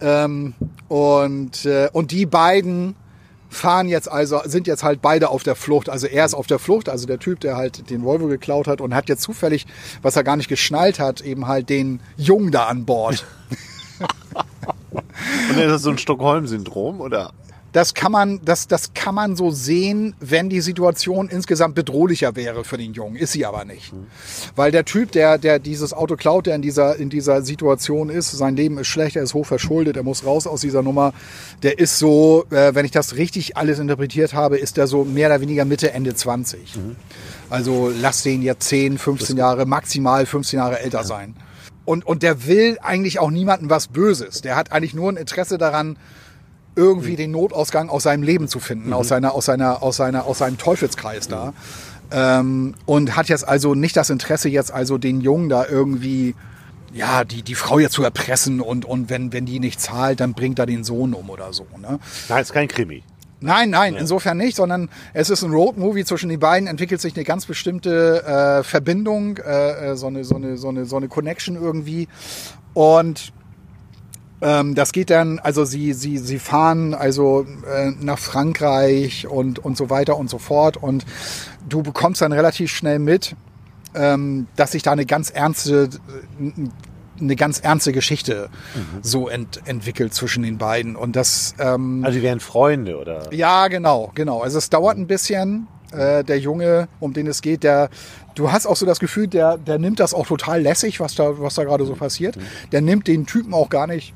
Ähm, und, äh, und die beiden fahren jetzt also, sind jetzt halt beide auf der Flucht. Also er ist auf der Flucht, also der Typ, der halt den Volvo geklaut hat und hat jetzt zufällig, was er gar nicht geschnallt hat, eben halt den Jungen da an Bord. Und ist das so ein Stockholm-Syndrom, oder? Das kann man, das, das kann man so sehen, wenn die Situation insgesamt bedrohlicher wäre für den Jungen. Ist sie aber nicht. Weil der Typ, der, der dieses Auto klaut, der in dieser, in dieser Situation ist, sein Leben ist schlecht, er ist hoch verschuldet, er muss raus aus dieser Nummer. Der ist so, äh, wenn ich das richtig alles interpretiert habe, ist der so mehr oder weniger Mitte, Ende 20. Also lass den jetzt 10, 15 Jahre, maximal 15 Jahre älter sein. Und, und der will eigentlich auch niemandem was Böses. Der hat eigentlich nur ein Interesse daran, irgendwie den Notausgang aus seinem Leben zu finden, aus seiner, aus seiner, aus seiner, aus seinem Teufelskreis da. Ähm, und hat jetzt also nicht das Interesse, jetzt also den Jungen da irgendwie, ja, die, die Frau jetzt zu erpressen und, und wenn, wenn die nicht zahlt, dann bringt er den Sohn um oder so, ne? Nein, ist kein Krimi. Nein, nein, insofern nicht, sondern es ist ein Roadmovie zwischen den beiden, entwickelt sich eine ganz bestimmte äh, Verbindung, äh, äh, so, eine, so, eine, so, eine, so eine Connection irgendwie. Und ähm, das geht dann, also sie, sie, sie fahren also äh, nach Frankreich und, und so weiter und so fort. Und du bekommst dann relativ schnell mit, ähm, dass sich da eine ganz ernste, eine ganz ernste Geschichte so ent, entwickelt zwischen den beiden. Und das, ähm, Also die wären Freunde oder? ja, genau, genau. Also es dauert ein bisschen. Äh, der Junge, um den es geht, der, du hast auch so das Gefühl, der, der nimmt das auch total lässig, was da, was da gerade so passiert. Der nimmt den Typen auch gar nicht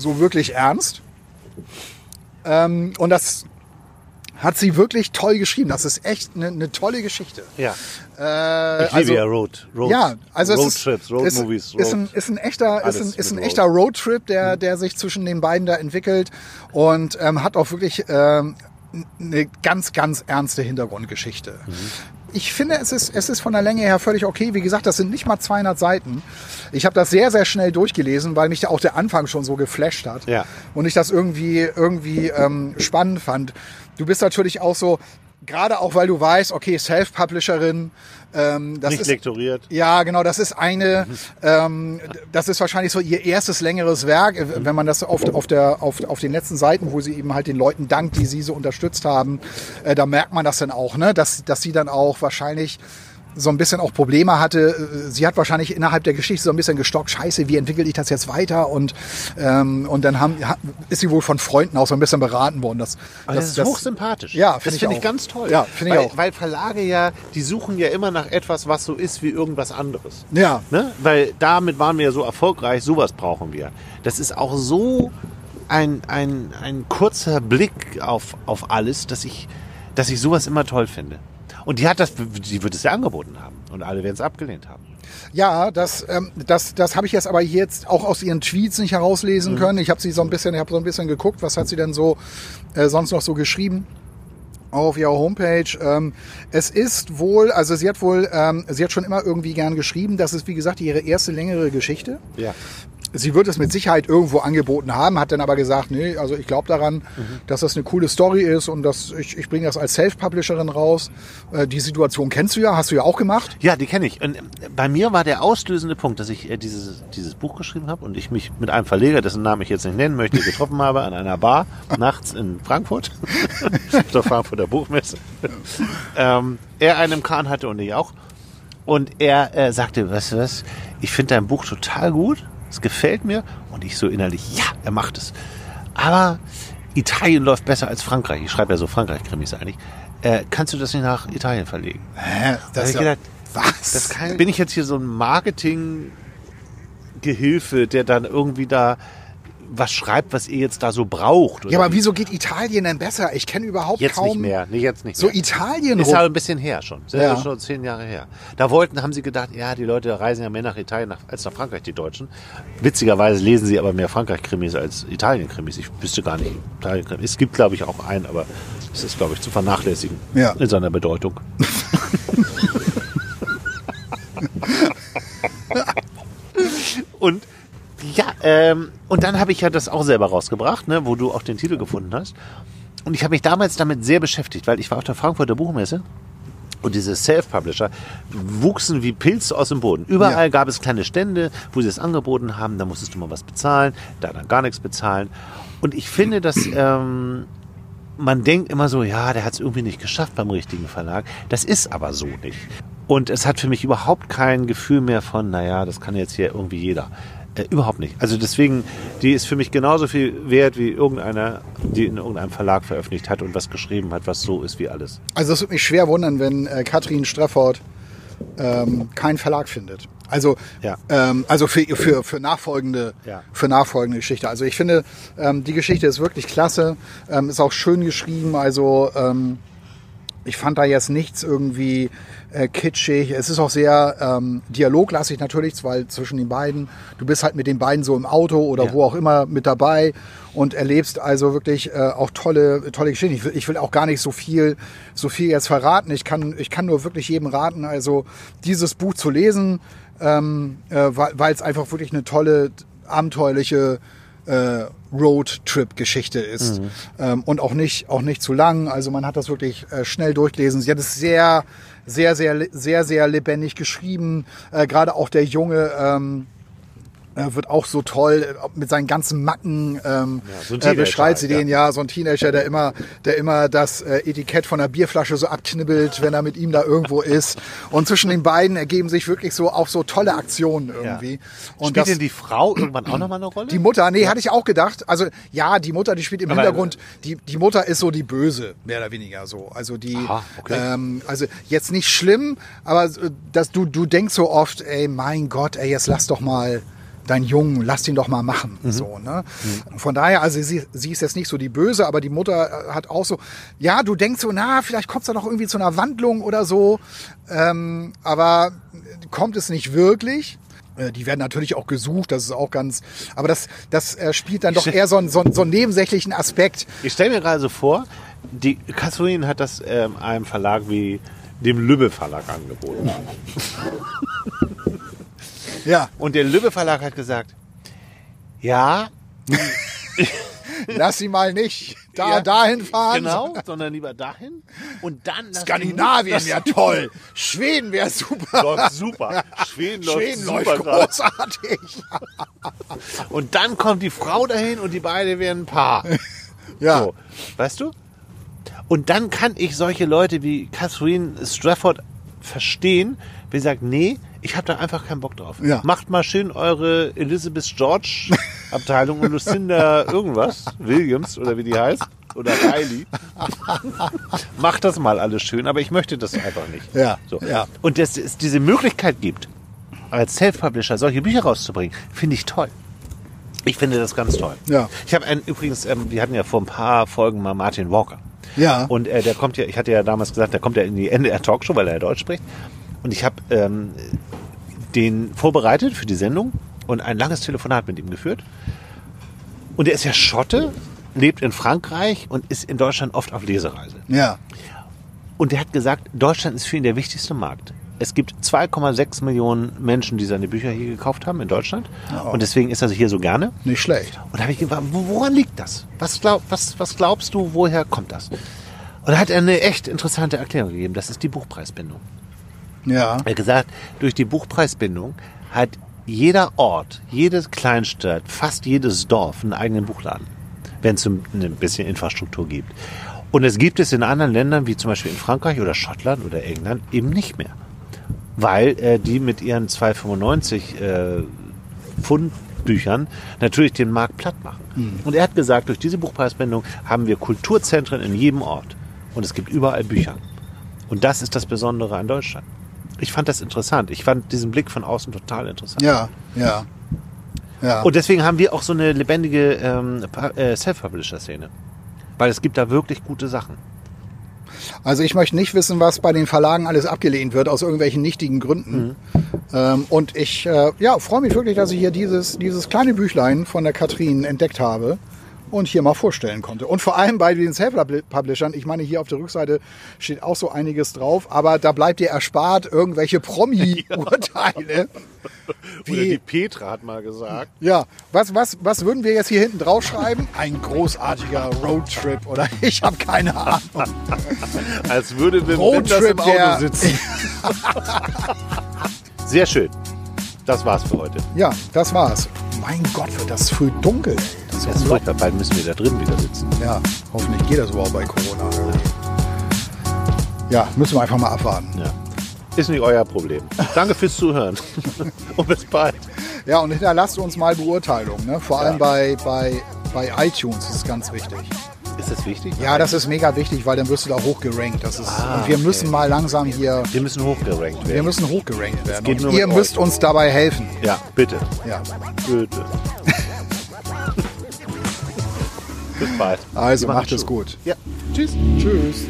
so wirklich ernst. Ähm, und das hat sie wirklich toll geschrieben. Das ist echt eine, eine tolle Geschichte. Ja. Äh, Ich liebe ja Road, Road, ja, also es ist, Roadtrips, Road ist, Movies, ist, ein, Road- ist ein echter, ist ein, ist ein echter Road. Mhm. Roadtrip, der, der sich zwischen den beiden da entwickelt und ähm, hat auch wirklich ähm, eine ganz, ganz ernste Hintergrundgeschichte. Mhm. Ich finde, es ist, es ist von der Länge her völlig okay. Wie gesagt, das sind nicht mal 200 Seiten. Ich habe das sehr, sehr schnell durchgelesen, weil mich da auch der Anfang schon so geflasht hat. Ja. Und ich das irgendwie, irgendwie ähm, spannend fand. Du bist natürlich auch so, gerade auch weil du weißt, okay, Self-Publisherin, ähm, das Nicht ist, lektoriert. ja, genau, das ist eine, ähm, das ist wahrscheinlich so ihr erstes längeres Werk, äh, wenn man das auf, auf, der, auf, auf den letzten Seiten, wo sie eben halt den Leuten dankt, die sie so unterstützt haben, äh, da merkt man das dann auch, ne? dass, dass sie dann auch wahrscheinlich so ein bisschen auch Probleme hatte. Sie hat wahrscheinlich innerhalb der Geschichte so ein bisschen gestockt, scheiße, wie entwickle ich das jetzt weiter? Und, ähm, und dann haben, ha- ist sie wohl von Freunden auch so ein bisschen beraten worden. Das, Aber das, ist hochsympathisch. Ja, das finde ich finde ich ganz toll. Ja, finde ich weil, auch. Weil Verlage ja, die suchen ja immer nach etwas, was so ist wie irgendwas anderes. Ja. Ne? Weil damit waren wir ja so erfolgreich, sowas brauchen wir. Das ist auch so ein, ein, ein kurzer Blick auf, auf alles, dass ich, dass ich sowas immer toll finde. Und die hat das, die wird es ja angeboten haben. Und alle werden es abgelehnt haben. Ja, das, ähm, das, das habe ich jetzt aber jetzt auch aus ihren Tweets nicht herauslesen können. Ich habe sie so ein bisschen, ich habe so ein bisschen geguckt, was hat sie denn so äh, sonst noch so geschrieben auf ihrer Homepage. Ähm, es ist wohl, also sie hat wohl, ähm, sie hat schon immer irgendwie gern geschrieben. Das ist wie gesagt ihre erste längere Geschichte. Ja. Sie wird es mit Sicherheit irgendwo angeboten haben, hat dann aber gesagt, nee, also ich glaube daran, dass das eine coole Story ist und dass ich, ich bringe das als Self-Publisherin raus. Äh, die Situation kennst du ja, hast du ja auch gemacht. Ja, die kenne ich. Und äh, bei mir war der auslösende Punkt, dass ich äh, dieses, dieses Buch geschrieben habe und ich mich mit einem Verleger, dessen Namen ich jetzt nicht nennen möchte, getroffen habe an einer Bar nachts in Frankfurt, auf der Frankfurter Buchmesse. ähm, er einen Kahn hatte und ich auch. Und er äh, sagte, weißt du was, ich finde dein Buch total gut, es gefällt mir. Und ich so innerlich, ja, er macht es. Aber Italien läuft besser als Frankreich. Ich schreibe ja so Frankreich-Krimis eigentlich. Äh, kannst du das nicht nach Italien verlegen? Hä? Da hab ich gedacht, was? das kann, bin ich jetzt hier so ein Marketing-Gehilfe, der dann irgendwie da was schreibt, was ihr jetzt da so braucht? Ja, aber wie? wieso geht Italien denn besser? Ich kenne überhaupt Jetzt kaum nicht mehr. Nee, jetzt nicht so mehr. Italien ist rum. aber ein bisschen her schon. Sind Ja. ja. schon zehn Jahre her. Da wollten, haben sie gedacht, ja, die Leute reisen ja mehr nach Italien nach, als nach Frankreich, die Deutschen. Witzigerweise lesen sie aber mehr Frankreich-Krimis als Italien-Krimis. Ich wüsste gar nicht. Italien-Krimis. Es gibt, glaube ich, auch einen, aber es ist, glaube ich, zu vernachlässigen Ja. in seiner Bedeutung. Und ja, ähm, und dann habe ich ja das auch selber rausgebracht, ne, wo du auch den Titel gefunden hast. Und ich habe mich damals damit sehr beschäftigt, weil ich war auf der Frankfurter Buchmesse und diese Self-Publisher wuchsen wie Pilze aus dem Boden. Überall Ja. gab es kleine Stände, wo sie es angeboten haben. Da musstest du mal was bezahlen, da dann gar nichts bezahlen. Und ich finde, dass ähm, man denkt immer so, ja, der hat es irgendwie nicht geschafft beim richtigen Verlag. Das ist aber so nicht. Und es hat für mich überhaupt kein Gefühl mehr von, naja, das kann jetzt hier irgendwie jeder. Äh, überhaupt nicht. Also deswegen, die ist für mich genauso viel wert wie irgendeiner, die in irgendeinem Verlag veröffentlicht hat und was geschrieben hat, was so ist wie alles. Also es würde mich schwer wundern, wenn äh, Katrin Strefford ähm, keinen Verlag findet. Also, Ja. ähm, also für, für, für, nachfolgende, Ja. für nachfolgende Geschichte. Also ich finde, ähm, die Geschichte ist wirklich klasse, ähm, ist auch schön geschrieben. Also ähm, ich fand da jetzt nichts irgendwie äh, kitschig. Es ist auch sehr ähm, dialoglastig natürlich, weil zwischen den beiden, du bist halt mit den beiden so im Auto oder Ja. wo auch immer mit dabei und erlebst also wirklich äh, auch tolle, tolle Geschichten. Ich will, ich will auch gar nicht so viel, so viel jetzt verraten. Ich kann, ich kann nur wirklich jedem raten, also dieses Buch zu lesen, ähm, äh, weil weil es einfach wirklich eine tolle, abenteuerliche äh, Roadtrip-Geschichte ist ähm, und auch nicht auch nicht zu lang. Also man hat das wirklich äh, schnell durchgelesen. Sie hat es sehr sehr sehr sehr sehr lebendig geschrieben. Äh, Gerade auch der junge ähm, äh, wird auch so toll äh, mit seinen ganzen Macken ähm, so ein äh, beschreibt sie halt, den ja so ein Teenager der immer der immer das äh, Etikett von der Bierflasche so abknibbelt wenn er mit ihm da irgendwo ist und zwischen den beiden ergeben sich wirklich so auch so tolle Aktionen irgendwie und Spielt denn die Frau irgendwann auch nochmal eine Rolle? die Mutter, nee, hatte ich auch gedacht. Also ja, die Mutter, die spielt im Aber- Hintergrund. Die, die Mutter ist so die Böse, mehr oder weniger so. Also die, Aha, okay. ähm, also jetzt nicht schlimm, aber äh, dass du du denkst so oft, ey, mein Gott, ey, jetzt lass doch mal deinen Jungen, lass ihn doch mal machen. Mhm. So, ne? Von daher, also sie, sie ist jetzt nicht so die Böse, aber die Mutter äh, hat auch so, ja, du denkst so, na, vielleicht kommt es da noch irgendwie zu einer Wandlung oder so, ähm, aber kommt es nicht wirklich. Äh, Die werden natürlich auch gesucht, das ist auch ganz, aber das, das äh, spielt dann doch eher so einen, so, einen- so einen nebensächlichen Aspekt. Ich stelle mir gerade so vor, die Catherine hat das ähm, einem Verlag wie dem Lübbe Verlag angeboten. Ja, Und der Lübbe Verlag hat gesagt, ja, lass sie mal nicht da Ja, dahin fahren. genau, sondern lieber dahin und dann Skandinavien wäre toll. Schweden wäre super. läuft super. Schweden läuft Schweden super läuft gerade. großartig. Und dann kommt die Frau dahin und die beiden werden ein Paar. Ja, So, weißt du? Und dann kann ich solche Leute wie Catherine Strafford verstehen, sie sagt, nee, ich habe da einfach keinen Bock drauf. Ja. Macht mal schön eure Elizabeth George Abteilung und Lucinda irgendwas, Williams oder wie die heißt, oder Riley. Macht das mal alles schön, aber ich möchte das einfach nicht. Ja, So. ja. Und dass es diese Möglichkeit gibt, als Self-Publisher solche Bücher rauszubringen, finde ich toll. Ich finde das ganz toll. Ja. Ich habe einen, übrigens, ähm, wir hatten ja vor ein paar Folgen mal Martin Walker. Ja. Und äh, der kommt ja, ich hatte ja damals gesagt, der kommt ja in die NDR Talkshow, weil er ja Deutsch spricht. Und ich habe ähm, den vorbereitet für die Sendung und ein langes Telefonat mit ihm geführt. Und er ist ja Schotte, lebt in Frankreich und ist in Deutschland oft auf Lesereise. ja, Und er hat gesagt, Deutschland ist für ihn der wichtigste Markt. Es gibt 2,6 Millionen Menschen, die seine Bücher hier gekauft haben in Deutschland. Und deswegen ist er hier so gerne. nicht schlecht. Und da habe ich gefragt, wo- woran liegt das? Was, glaub, was, was glaubst du, woher kommt das? Und da hat er eine echt interessante Erklärung gegeben. Das ist die Buchpreisbindung. Ja, Er hat gesagt, durch die Buchpreisbindung hat jeder Ort, jede Kleinstadt, fast jedes Dorf einen eigenen Buchladen, wenn es ein ein bisschen Infrastruktur gibt. Und es gibt es in anderen Ländern, wie zum Beispiel in Frankreich oder Schottland oder England, eben nicht mehr. Weil äh, die mit ihren 2,95 äh, Pfundbüchern natürlich den Markt platt machen. Und er hat gesagt, durch diese Buchpreisbindung haben wir Kulturzentren in jedem Ort. Und es gibt überall Bücher. Und das ist das Besondere an Deutschland. Ich fand das interessant. Ich fand diesen Blick von außen total interessant. ja, ja. Ja, Und deswegen haben wir auch so eine lebendige ähm, äh, Self-Publisher-Szene. Weil es gibt da wirklich gute Sachen. also ich möchte nicht wissen, was bei den Verlagen alles abgelehnt wird, aus irgendwelchen nichtigen Gründen. Ähm, und ich äh, ja, freue mich wirklich, dass ich hier dieses, dieses kleine Büchlein von der Katrin entdeckt habe und hier mal vorstellen konnte. Und vor allem bei den Self-Publishern, ich meine, hier auf der Rückseite steht auch so einiges drauf, aber da bleibt dir erspart irgendwelche Promi-Urteile. Oder die Petra hat mal gesagt. Ja, was, was, was würden wir jetzt hier hinten drauf schreiben? Ein großartiger Roadtrip oder ich habe keine Ahnung. Als würde Wim Roadtrip im Auto sitzen. Sehr schön. Das war's für heute. Ja, das war's. Mein Gott, wird das früh dunkel. Ist ist furchtbar. Bald müssen wir da drin wieder sitzen. Ja, hoffentlich geht das überhaupt bei Corona. Ja, müssen wir einfach mal abwarten. Ja. Ist nicht euer Problem. Danke fürs Zuhören. Und bis bald. Ja, und hinterlasst uns mal Beurteilungen. Ne? Vor allem bei, bei, bei iTunes ist es ganz wichtig. Ist das wichtig? Ja, das ist mega wichtig, weil dann wirst du da hochgerankt. Das ist, Ah, und wir okay. müssen mal langsam hier, Wir müssen hochgerankt wir werden. müssen hochgerankt werden. ihr müsst euch. uns dabei helfen. Ja, bitte. Ja. Bitte. bis bald. Also macht es gut. Ja. Tschüss. Tschüss.